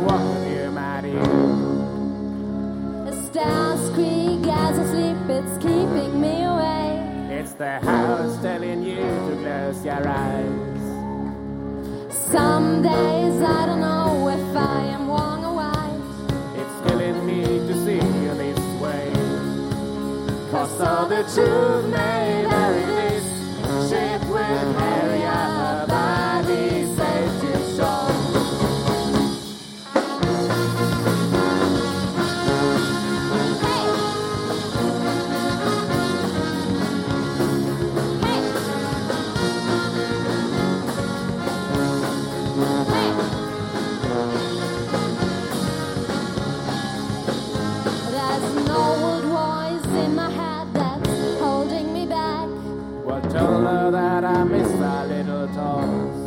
want you, my dear. Stars creak as I sleep, it's keeping me awake. It's the house telling you to close your eyes. Some days I don't know if I am wrong or right. It's killing me to see you this way. Cause all the truth may vary this ship will carry. That's holding me back. Well, tell her that I miss our little talks.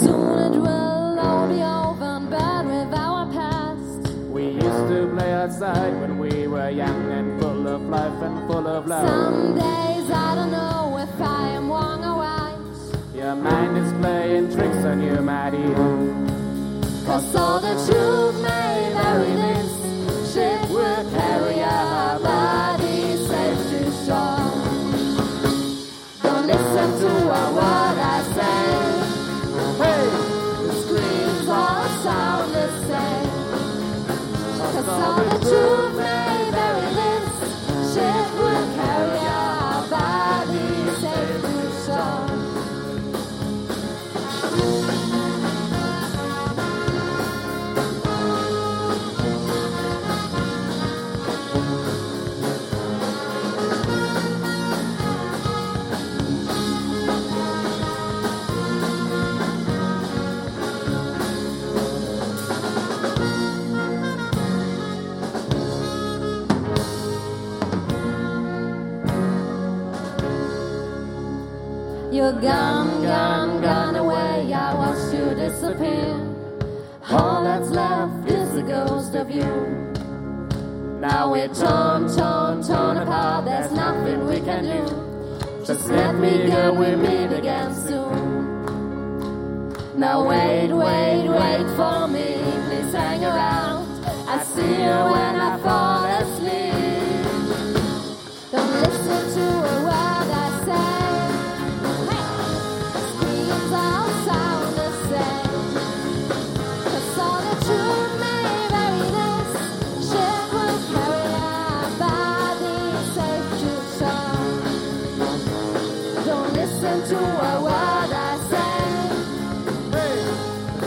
Soon it will all be over and bad with our past. We used to play outside when we were young and full of life and full of love. Some days I don't know if I am wrong or right. Your mind is playing tricks on you, my dear. Cause all the truth You're gone, gone, gone away. I watched you disappear. All that's left is a ghost of you. Now we're torn, torn, torn apart. There's nothing we can do. Just let me go. We'll meet again soon. Now wait, wait, wait for me. Please hang around. I see you when I fall To a word I say.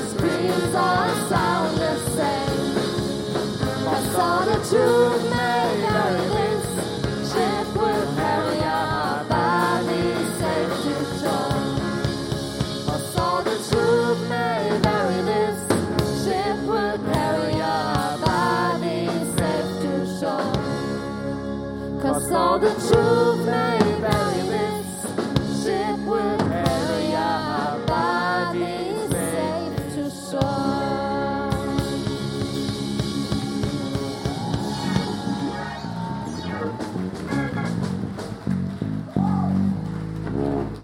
Screams all sound the same. the truth this ship will carry our bodies safe to shore. The truth this ship will carry our bodies safe to shore. Cause all the truth